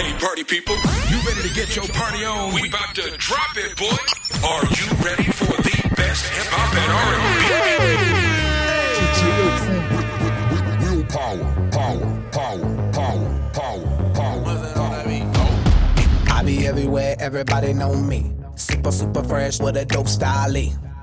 Hey, party people, you ready to get your party on? We about to drop it, boy. Are you ready for the best hip hop and R&B? Power, power, power, power, power. I be everywhere, everybody know me. Super, super fresh with a dope style.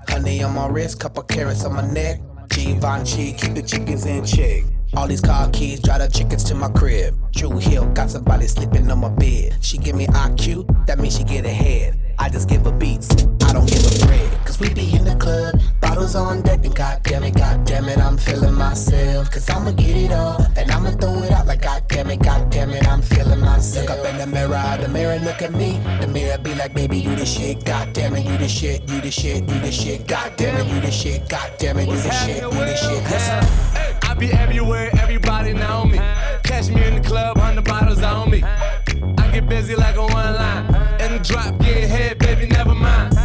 Honey on my wrist, couple carats on my neck. Givenchy, keep the chickens in check. All these car keys, drive the chickens to my crib. Drew Hill, got somebody sleeping on my bed. She give me IQ, that means she get ahead. I just give her beats, I don't give her bread. Cause we be in the club, bottles on deck, and goddamn it, goddamn it, I'm feeling myself. Cause I'ma get it all, and I'ma throw it out like goddamn it, goddamn it, I'm feeling myself. Look up in the mirror, the mirror look at me. The mirror be like, baby, you the shit, goddamn it, you the shit, you the shit, you the shit, goddamn it, you the shit, goddamn it, you the shit, you the shit. Listen be everywhere, everybody know me. Catch me in the club, hundred bottles on me. I get busy like a one line. In the drop, get head, baby, never mind.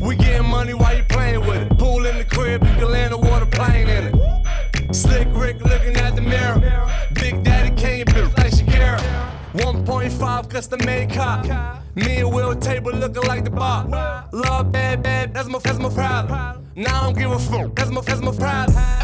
We getting money while you playing with it. Pool in the crib, you can land a water plane in it. Slick Rick looking at the mirror. Big Daddy can't bitch like Shakira. 1.5 custom made cop. Me and Will table looking like the bar. Love bad, bad, that's my, that's my problem. Now I don't give a fuck. That's my, that's my pride.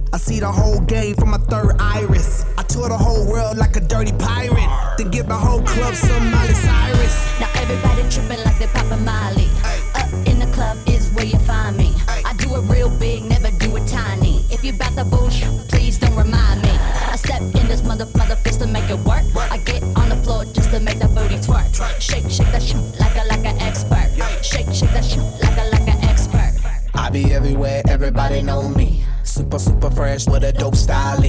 I see the whole game from my third iris. I tour the whole world like a dirty pirate. Then get my whole club club, somebody Cyrus. Now everybody tripping like they poppin' Molly. Up in the club is where you find me. I do it real big, never do it tiny. If you bout the bullshit, please don't remind me. I step in this mother mother fist to make it work. I get on the floor just to make that booty twerk. Shake, shake that shit like a like an expert. Shake, shake that shit like a like an expert. I be everywhere, everybody know me. Super, super fresh with a dope style.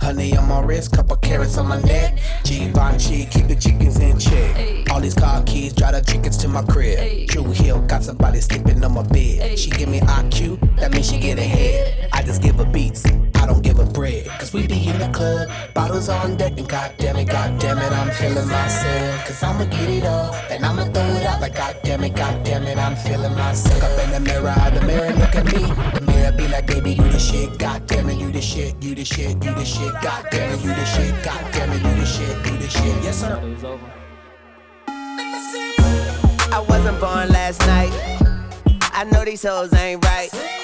Honey on my wrist, couple carats on my neck. Givenchy, keep the chickens in check. All these car keys, drive the chickens to my crib. True Hill, got somebody sleeping on my bed. She give me IQ, that means she get ahead. I just give her beats, I don't give a bread. Cause we be in the club, bottles on deck, and goddamn it, goddamn it, I'm feeling myself. Cause I'ma get it all, and I'ma throw it out like goddamn it, goddamn it, I'm feeling myself. Up in the mirror, the mirror look at me. The mirror be like, baby, you the shit, goddamn it, you the shit, you the shit, you the shit. God damn it, you the shit. God damn it, you the shit. You the shit. Yes, sir. I wasn't born last night. I know these hoes ain't right.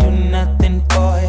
do nothing for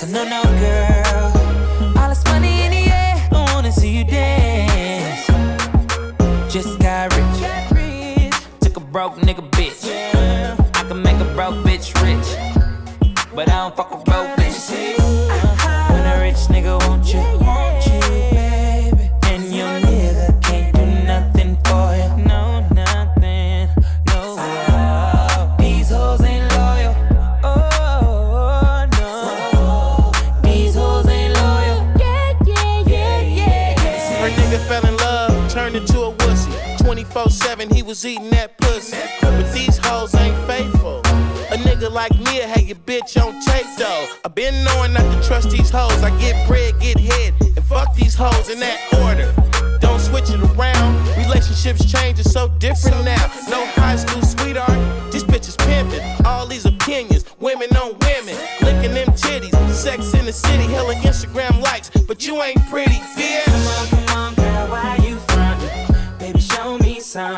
That's a no no, girl. All this money in the air, I wanna see you dance. Just got rich, took a broke nigga bitch. I can make a broke bitch rich, but I don't fuck with broke bitches. Was eating that pussy. But these hoes ain't faithful. A nigga like me, had your bitch on tape though. I been knowing not to trust these hoes. I get bread, get head, and fuck these hoes in that order. Don't switch it around. Relationships change, it's so different now. No high school sweetheart, these bitches pimping. All these opinions, women on women, licking them titties. Sex in the city, hella Instagram likes, but you ain't pretty, bitch. Come on, come on, girl, why you frontin'? Baby, show me something.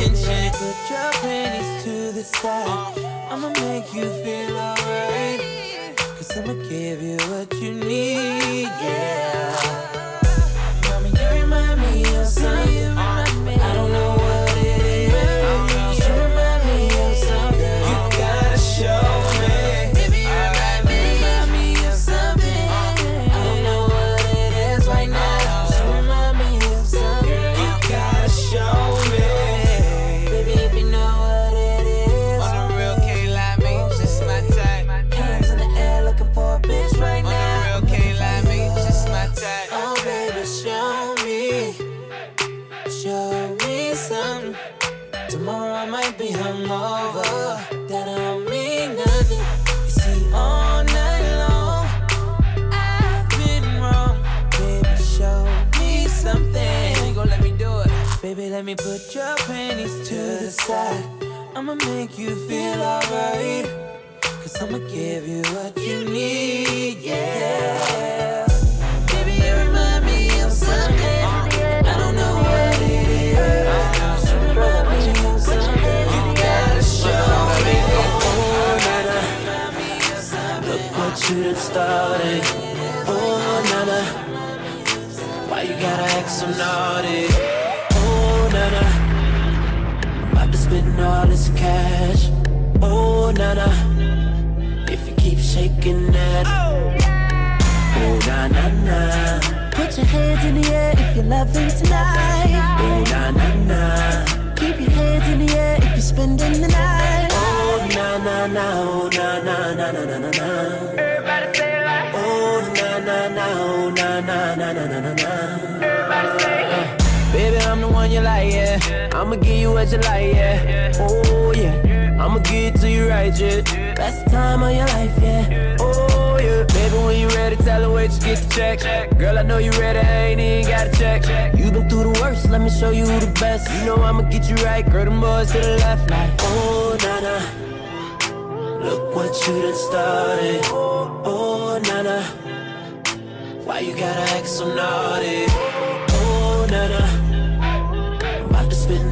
in detention. Put your panties to the side. I'ma make you feel alright. Cause I'ma give you what you need, yeah. Mommy, you remind me of something. inside. I'ma make you feel alright. Cause I'ma give you what you need, yeah. Baby, you remind me of something. I don't know what it is. Something. You gotta show me. Oh, nana. Look what you started. Oh, nana. Why you gotta act so naughty? Spend all this cash. Oh, nana. If you keep shaking that. Oh, na na na. Put your hands in the air if you're loving tonight. Oh, na na na. Keep your hands in the air if you're spending the night. Oh, na na na. Oh, na na na na na na na. Everybody say it like. Oh, na na na. Oh, na na na na na na na. Everybody say it. Baby, I'm the one you like, yeah. I'ma give you what you like, yeah. Oh, yeah. I'ma give it to you right, yeah. Best time of your life, yeah. Oh, yeah. Baby, when you ready, tell her wait, just get the check. Girl, I know you ready, I ain't even got to check. You been through the worst, let me show you who the best. You know I'ma get you right, girl, them boys to the left, like, oh, nana. Look what you done started. Oh, nana. Why you gotta act so naughty? Oh, nana.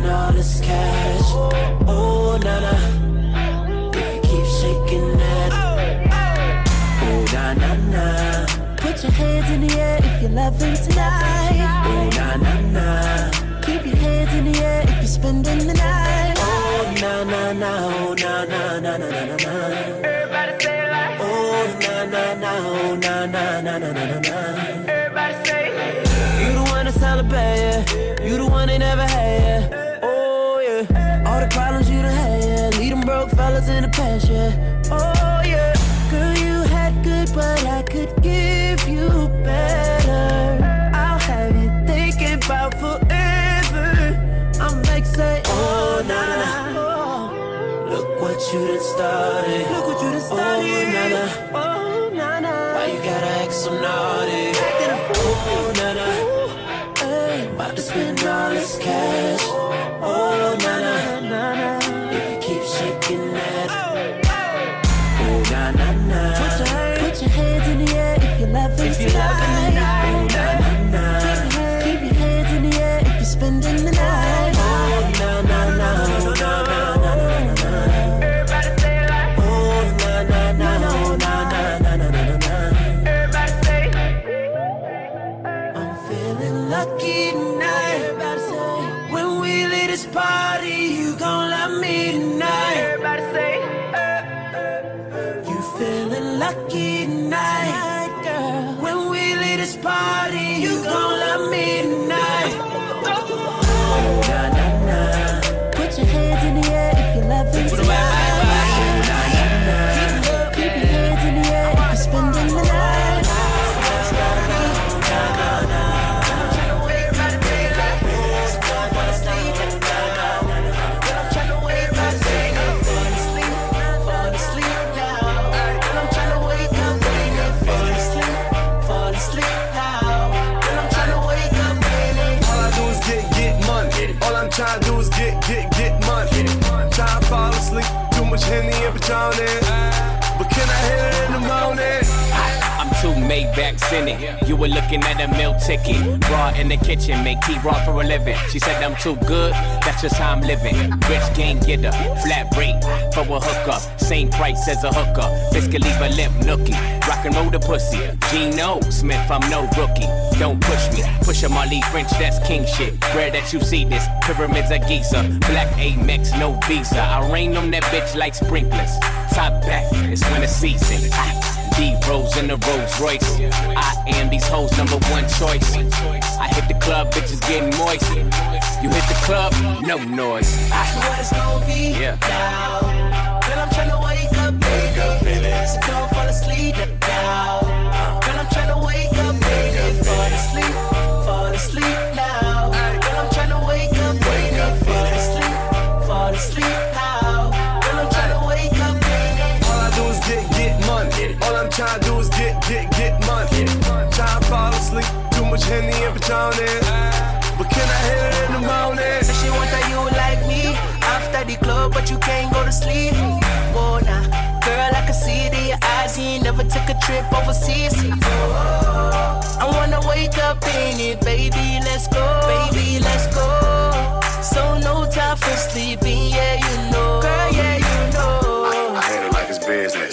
To spend all this cash. Oh, nana. If you keep shaking that. Oh, na na na. Put your hands in the air if you're loving tonight. Oh, na na na. Keep your hands in the air if you're spending the night. Oh, na na na. Oh, na na na na na na na. Everybody say it like. Oh, na na na. Oh, na na na na na na na. Everybody say. You the one that's celebrate, yeah. You the one they never had, yeah. Fellas in the past, yeah. Oh, yeah. Girl, you had good, but I could give you better. I'll have you thinking about forever. I'm say, Oh, na na na. Oh. Look what you done started. Look what you done started. Oh, na na. Oh, na na. Why you gotta act so naughty? Oh, na na. Hey, About to spend all this cash. Much Henny and Patron Maybachs in it. You were looking at a meal ticket. Raw in the kitchen, make tea raw for a living. She said I'm too good, that's just how I'm living. Rich game getter, flat rate for a hookup. Same price as a hooker. Biscuit leave a limp nookie. Rock and roll the pussy. Gino Smith, I'm no rookie. Don't push me. Push a Marley French, that's king shit. Rare that you see this. Pyramids of Giza. Black Amex, no visa. I rain on that bitch like sprinklers. Top back, it's winter season. Ah. D Rose in the Rolls Royce. I am these hoes' number one choice. I hit the club, bitches getting moist. You hit the club, no noise. That's what it's gonna be Yeah. now. Girl, I'm tryna wake up, baby. So don't fall asleep now. Girl, I'm tryna wake up, baby. Fall asleep, much Henny and Patron But can I hit it in the morning? Say she want that you like me after the club, but you can't go to sleep. Whoa, nah. Girl, I can see it in your eyes. You ain't never took a trip overseas. Oh, I wanna wake up in it, baby. Let's go, baby. Let's go. So no time for sleeping, yeah, you know. Girl, yeah, you know. I handle it like it's business.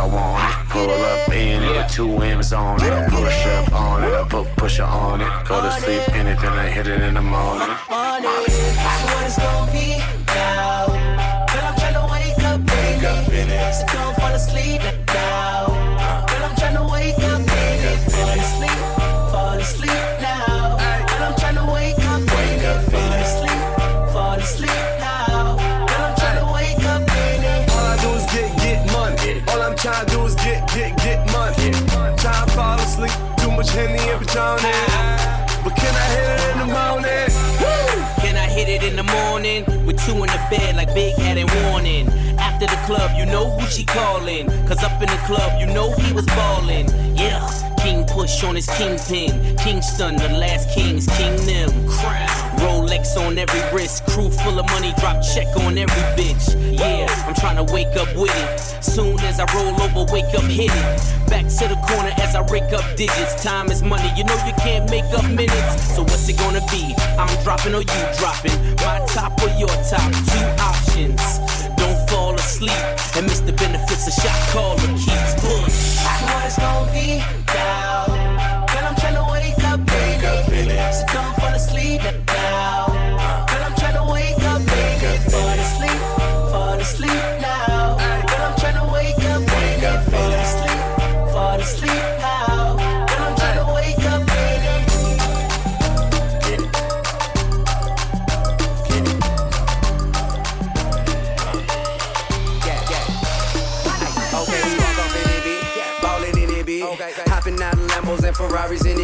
I want it. Pull up in it two M's on it. Push up on it, I put pusher on it. Go to sleep in it, then I hit it in the morning. Morning, that's what it's gonna be now. But I'm trying to wake up, baby. So don't fall asleep Henny and But can I hit it in the morning? Can I hit it in the morning? With two in the bed like Big Head and Warning. After the club, you know who she calling. Cause up in the club, you know he was ballin'. Yeah, King push on his kingpin. Kingston, the last kings, King Nim. Rolex on every wrist, crew full of money, drop check on every bitch. Yeah, I'm trying to wake up with it. Soon as I roll over, wake up, hit it. Back to the corner as I rake up digits. Time is money, you know you can't make up minutes. So what's it gonna be? I'm dropping or you dropping? My top or your top? Two options. Don't fall asleep and miss the benefits a shot caller keeps push.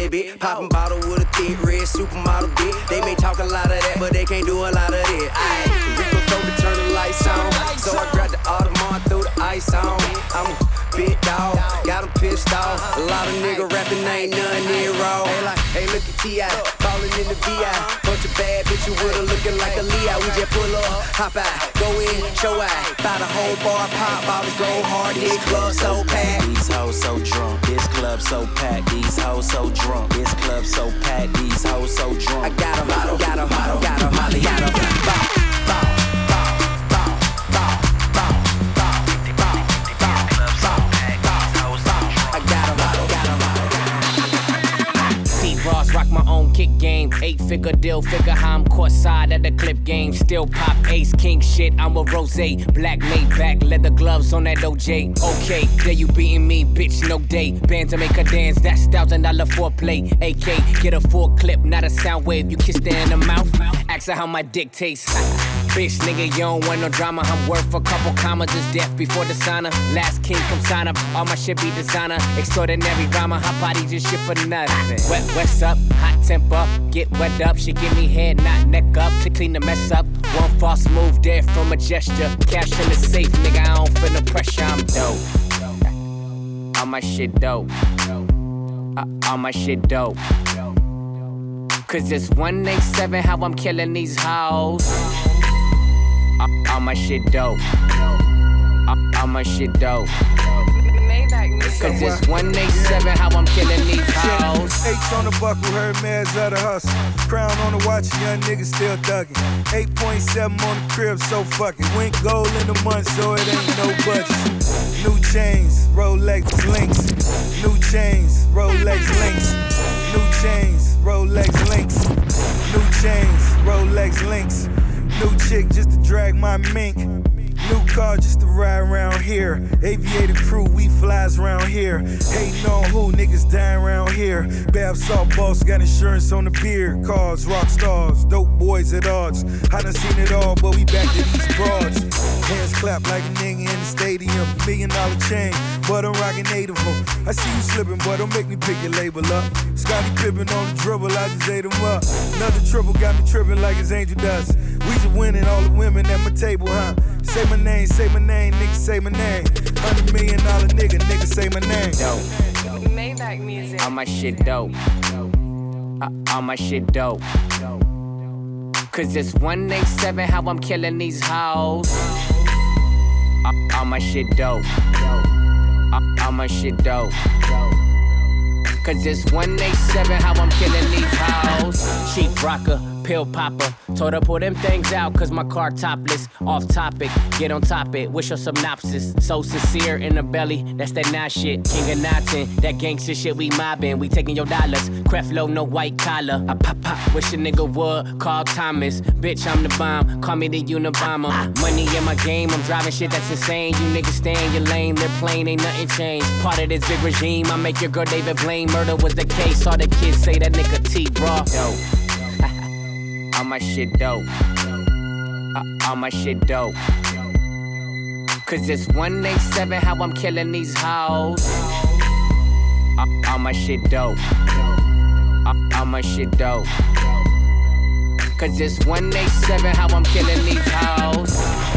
In bitch. Popping bottle with a thick red supermodel, bitch. They may talk a lot of that, but they can't do a lot of it. Aight, Rico told me turn the lights on. So I grabbed the Audemars, threw the ice on. I'm a big dog, got him pissed off. A lot of nigga rapping ain't none near raw. Hey, like, hey, look at T.I. Ballin' in the VI. Bunch of bad bitches with her looking like a Leo. We just pull up, hop out, go in, show out. Buy the whole bar, pop bottles, go hard, this club so packed. These hoes so drunk, this club so packed. These hoes so drunk, this club so packed. These hoes so drunk. I got a bottle, got got 'em, got 'em, got 'em, got 'em, Molly, got 'em. Bow, Eight figure deal, figure how I'm caught side at the clip game. Still pop ace, king shit. I'm a rose. Black made back, leather gloves on that OJ. Okay, there you beating me, bitch, no day. Band to make her dance, that's thousand dollar foreplay. AK, get a full clip, not a sound wave. You kiss her in the mouth, ask her how my dick tastes. Bitch, nigga, you don't want no drama. I'm worth a couple commas, just death before the sauna. Last king come sign up, all my shit be designer. Extraordinary rhymer, hot body just shit for nothing. Wet, what's up? Hot temper, get wet up. She give me head, not neck up to clean the mess up. One false move there from a gesture. Cash in the safe, nigga, I don't feel no pressure. I'm dope. All my shit dope. Uh, all my shit dope. Cause it's 187 how I'm killing these hoes. All my shit dope. All my shit dope. Cause it's 187 how I'm killing these hoes. H on the buckle, heard man's of the hustle. Crown on the watch, young nigga still thuggin'. 8.7 on the crib, so fuck it. Went gold in the month, so it ain't no budget. New chains, Rolex links. New chains, Rolex links. New chains, Rolex links. New chains, Rolex links. New chick just to drag my mink. New car just to ride around here. Aviator crew, we flies around here. Hating on who, niggas dying around here. Bath salt boss, got insurance on the beer. Cars, rock stars, dope boys at odds. I done seen it all, but we back to these broads. Hands clap like a nigga in the stadium. Million dollar chain, but I'm rocking eight of them. I see you slipping, boy, don't make me pick your label up. Scottie Pippen on the dribble, I just ate him up. Another triple got me tripping like it's angel dust. We just winning all the women at my table, huh? Say my name, say my name, nigga, say my name. Hundred million dollar nigga, nigga, say my name. Dope. Maybach music. All my shit dope. Uh, all my shit dope. Cause it's 187 how I'm killing these hoes. All my shit dope. All my shit dope. Cause it's 187 how I'm killing rocker, pill popper. Told her pull them things out, cause my car topless. Off topic, get on top it. Wish her synopsis. So sincere in the belly, that's that nice shit. King of Notting, that gangster shit we mobbing. We taking your dollars. Creflo, no white collar. I pop pop, wish a nigga would. Call Thomas. Bitch, I'm the bomb. Call me the Unabomber. Money in my game, I'm driving shit that's insane. You niggas stay in your lane, they're plain, ain't nothing changed. Part of this big regime, I make your girl David Blaine. Murder was the case, all the kids say that nigga T raw. Dope. My shit dope. Uh, all my shit dope. Cause it's 187 how I'm killing these hoes. Uh, all my shit dope. Uh, all my shit dope. Cause it's 187 how I'm killing these hoes.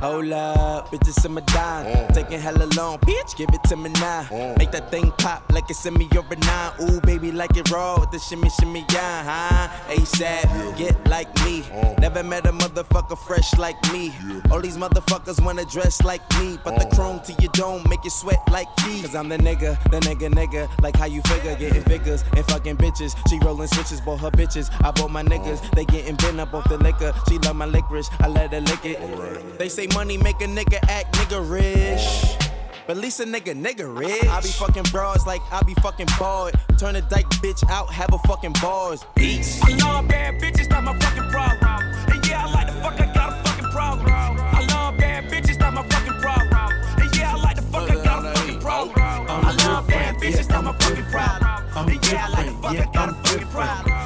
Hola. Bitches in my dime. Mm. Taking hella long, bitch, give it to me now. Mm. Make that thing pop like it's in me a nine. Ooh, baby, like it raw with the shimmy, shimmy, yeah, huh? ASAP, get like me. Mm. Never met a motherfucker fresh like me. All these motherfuckers wanna dress like me. But the chrome to your dome make you sweat like me. Cause I'm the nigga, the nigga, nigga. Like how you figure, getting figures and fucking bitches. She rolling switches, bought her bitches. I bought my niggas, they getting bent up off the liquor. She love my licorice, I let her lick it. They say money make a nigga act nigga rich. But at least a nigga, nigga rich. I be fucking bras like I be fucking bored. Turn a dyke bitch out, have a fucking bars. Beats. I love bad bitches, that's my fucking problem. And yeah, I like the fuck, I got a fucking problem. I love bad bitches, that's my fucking problem. And yeah, I like the fuck, I got a fucking problem. I love bad bitches, that's my fucking problem. And yeah, I like the fuck, I got a fucking problem.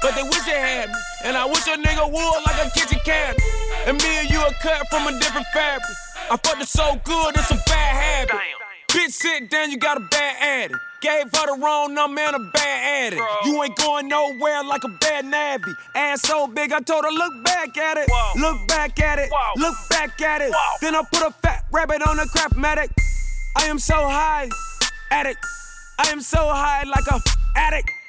But they wish they had me. And I wish a nigga would like a kitchen cabinet. And me and you are cut from a different fabric. I fucked it so good, it's a bad habit. Bitch, sit down, you got a bad addict. Gave her the wrong number and a bad addict. You ain't going nowhere like a bad navvy. Ass so big, I told her, look back at it. Look back at it. Look back at it. Then I put a fat rabbit on a craftmatic. I am so high, addict. I am so high like a addict.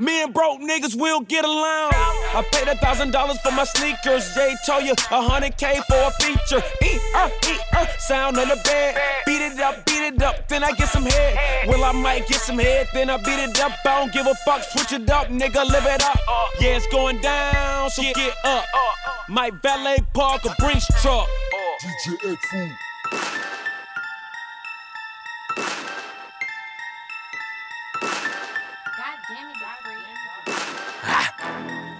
Me and broke niggas will get along. I paid a thousand dollars for my sneakers. Jay told you a hundred K for a feature. E uh, e uh, sound on the bed. Beat it up, beat it up, then I get some head. Well, I might get some head, then I beat it up. I don't give a fuck, switch it up, nigga, live it up. Yeah, it's going down, so get up. My valet park a Brinks truck. DJ Egg Food.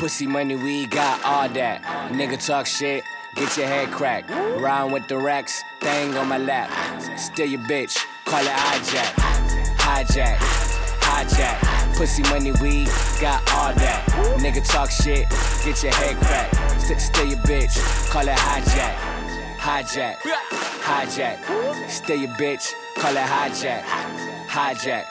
Pussy money, we got all that. Nigga talk shit, get your head cracked. Rhyme with the racks, thing on my lap. Steal your bitch, call it hijack. Hijack, hijack. Pussy money, we got all that. Nigga talk shit, get your head cracked. St- steal your bitch, call it hijack. Hijack, hijack. Steal your bitch, call it hijack. Hijack,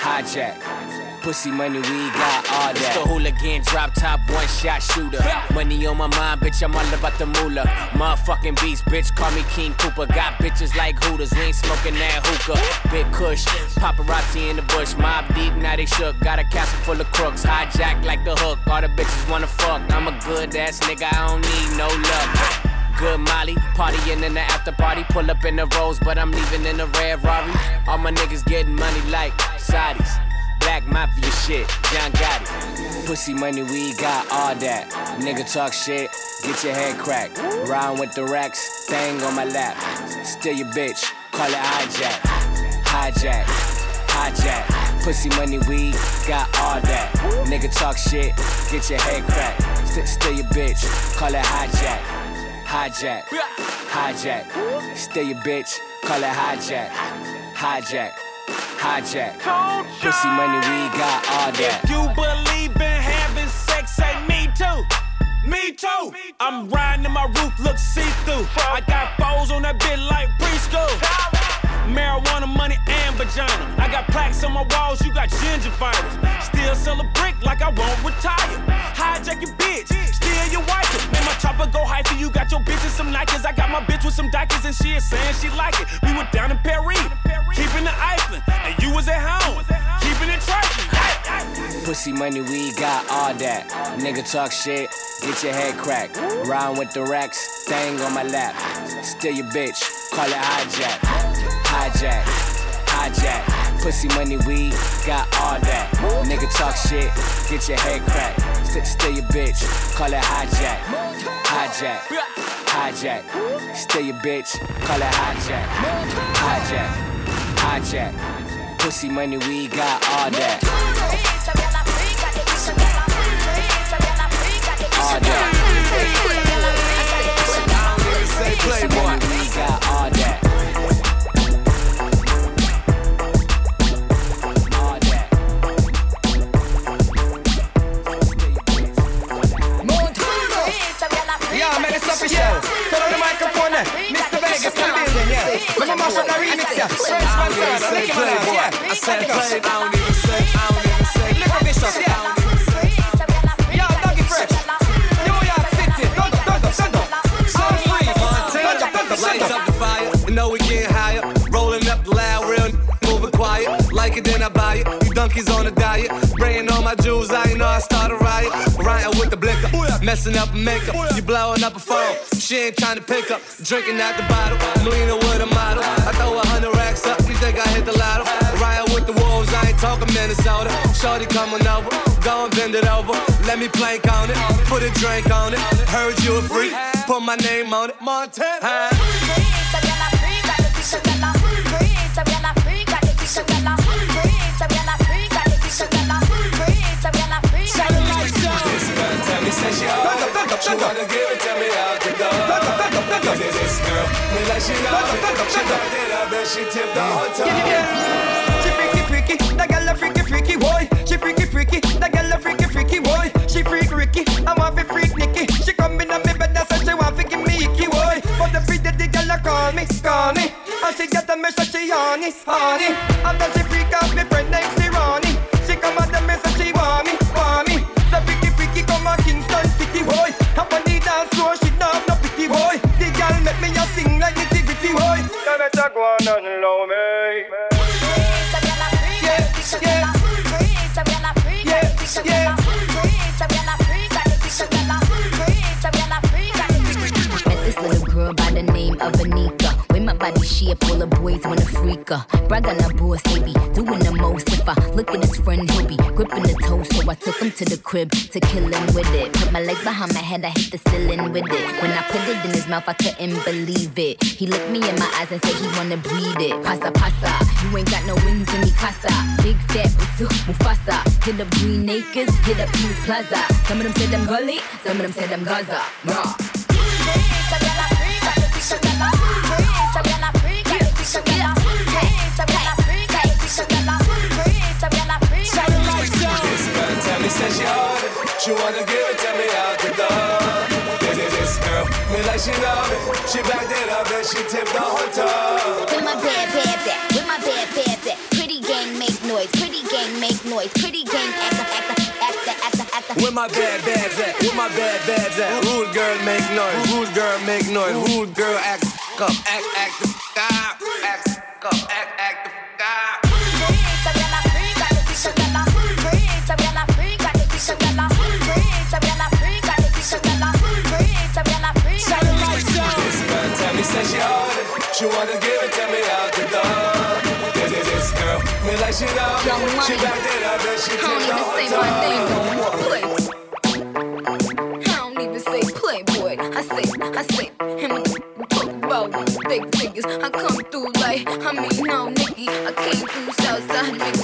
hijack. Pussy money, we got all that. It's the hooligan, drop top, one shot shooter. Money on my mind, bitch, I'm all about the moolah. Motherfucking beast, bitch, call me King Cooper. Got bitches like Hooters, we ain't smoking that hookah. Big Kush, paparazzi in the bush, Mobb Deep, now they shook. Got a castle full of crooks, hijack like the hook. All the bitches wanna fuck. I'm a good ass nigga, I don't need no luck. Good Molly, partying in the after party. Pull up in the rose, but I'm leaving in a red Rari. All my niggas getting money like Saudis. Black Mafia shit, John Gotti. Pussy money, we got all that. Nigga talk shit, get your head cracked. Rhyme with the racks, thing on my lap. Steal your bitch, call it hijack. Hijack, hijack. Pussy money, we got all that. Nigga talk shit, get your head cracked. St- steal your bitch, call it hijack. Hijack, hijack. Steal your bitch, call it hijack. Hijack, hijack. Pussy money, we got all that. If you believe in having sex, say me too. Me too. I'm riding and my roof looks see-through. I got foes on that bit like preschool. Marijuana, money, and vagina. I got plaques on my walls, you got ginger gingivitis. Still sell a brick like I won't retire. Hijack your bitch, steal your wife. Man, my chopper go high hyphy. You got your bitch in some Nikes. I got my bitch with some Dikers and she is saying she like it. We were down in Paris, keeping the Iceland. And you was at home, keeping it trifling. Pussy money, we got all that. Nigga talk shit, get your head cracked. Rhyme with the racks, thing on my lap. Steal your bitch, call it hijack. Hijack, hijack. Pussy money, we got all that. Nigga talk shit, get your head cracked. St- steal your bitch, call it hijack. Hijack, hijack. Steal your bitch, call it hijack. Hijack, hijack. Pussy money, we got all that. All that. Pussy money, we got all that. Mr. Vegas in the building, yeah. Let me mash up the remix, yeah. Sir. Nicki Minaj, yeah. I said play, I don't even say, I don't even say. Liquor vicious, yeah. Yeah, Doggy Fresh. New York City. Thunder, thunder, thunder. Sound free. Thunder, thunder, up the fire, know we higher. Rolling up loud, real moving quiet. Like it, then I buy it. You donkeys on a diet. Spraying all my jewels, I ain't know I start a riot. Rioting with the blicker, messing up makeup. You blowing up a phone, she ain't trying to pick up. Drinking out the bottle, I'm leaning with a model. I throw a hundred racks up, you think I hit the lotto? Riot with the wolves, I ain't talking Minnesota. Shorty coming over, go and bend it over. Let me plank on it, put a drink on it. Heard you a freak, put my name on it. Montana. Tell me, say she hard. She wanna give it to me out the door. Cause it's this girl, me like she know it. She turned it up and she tipped the whole time. She freaky freaky, that girl a freaky freaky boy. She freaky freaky, that girl a freaky freaky boy. She freak Ricky, I want to freak Nicky. She come in me bed and she want to give me icky boy. But the pretty the girl a call me, call me. And she get a message she honey, honey. After she freak out me friend go on and love me. Girl by the name of Onika. With my body shape, all the boys wanna freak her. Brag her boss, they be doing the most. If I look at his friend, he'll be gripping the toe. So I took him to the crib to kill him with it. Put my legs behind my head, I hit the ceiling with it. When I put it in his mouth, I couldn't believe it. He looked me in my eyes and said he wanna breathe it. Pasa pasa, you ain't got no wings in me casa. Big fat Usu Mufasa. Hit up Green Acres, hit up Peace Plaza. Some of them said I'm gully, some of them said I'm Gaza. Raw. She wanna give it to me. This, this girl, me like. She backed it up and she. With my bad, bad, bad, with my bad, bad, bad. Pretty gang make noise, pretty gang make noise, pretty where my bad bads at? Where my bad bads at? Rude girl make noise. Rude girl make noise. Rude girl act up. Act act the up. Act up. Act act the stop. Satellite zone. She wanna get that shit up. She backed it up and she took the whole time. I don't even say playboy. I say, I say, him and talk about thick niggas. I come through like, I mean, no, Nicky. I came through Southside, nigga.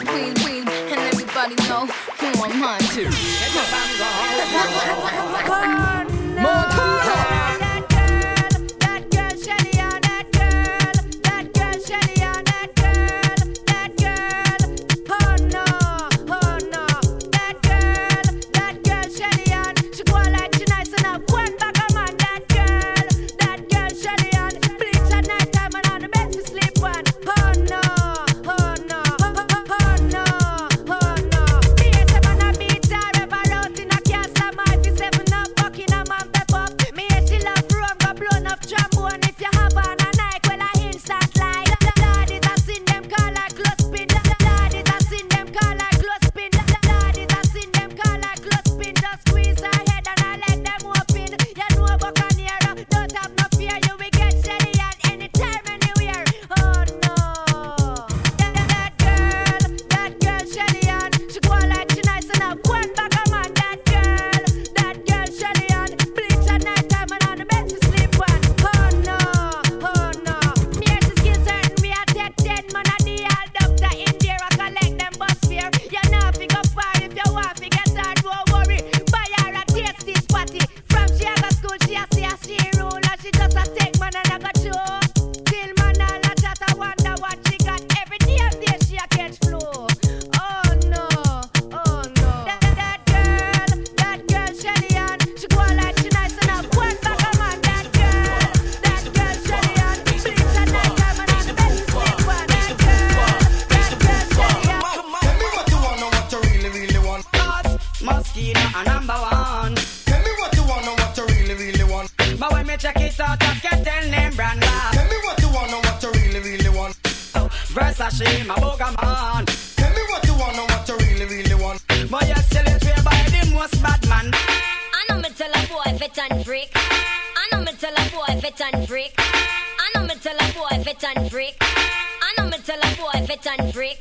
machine, a bugger man. Tell me what you want and what you really, really want. My excellent way by the most bad man. I know me tell a boy fit and freak. I know me tell a boy fit and freak. I know me tell a boy fit and freak. I know me tell a boy fit and freak.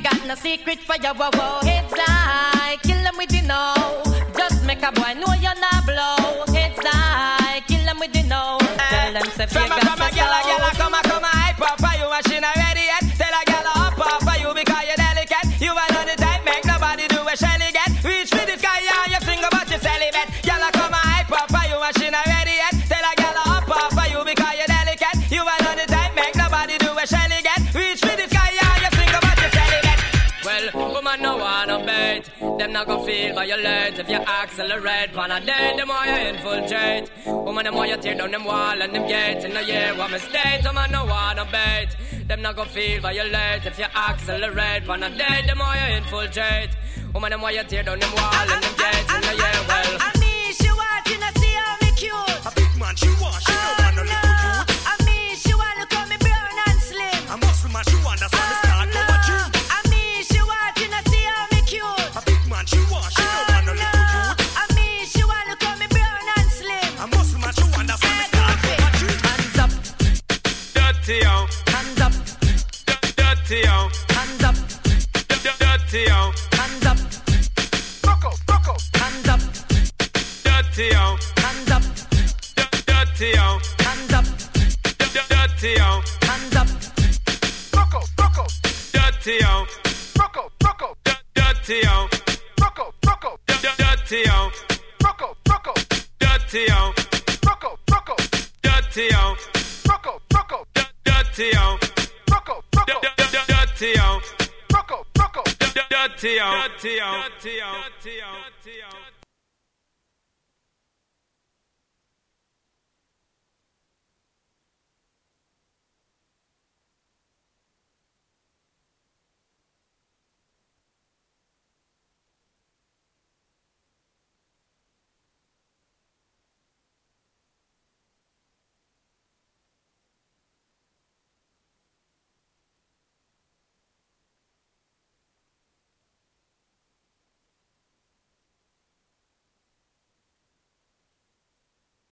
got no secret for your wow wow. It's like kill them with the you know. Just make a boy know you're not blow. It's like kill them with the you know. Tell them say fake got so. then I go feel violent if you accelerate. Pan a day, the more you infiltrate. Woman, the more you tear down them wall and them gates. In a year, what mistake, a man no wanna bait. Them not go feel violent if you accelerate. Pan a day, the more you infiltrate. Woman, the more you tear down them wall and them gates. In a year, well. I mean, she want you to see how me cute. A big man, she want, she don't want no oh, dirty, yo. Hands up. Dirty, yo. Hands up. Dirty, yo. Hands up. Buckle, buckle. Hands up. Dirty, yo. Hands up. Dirty, yo.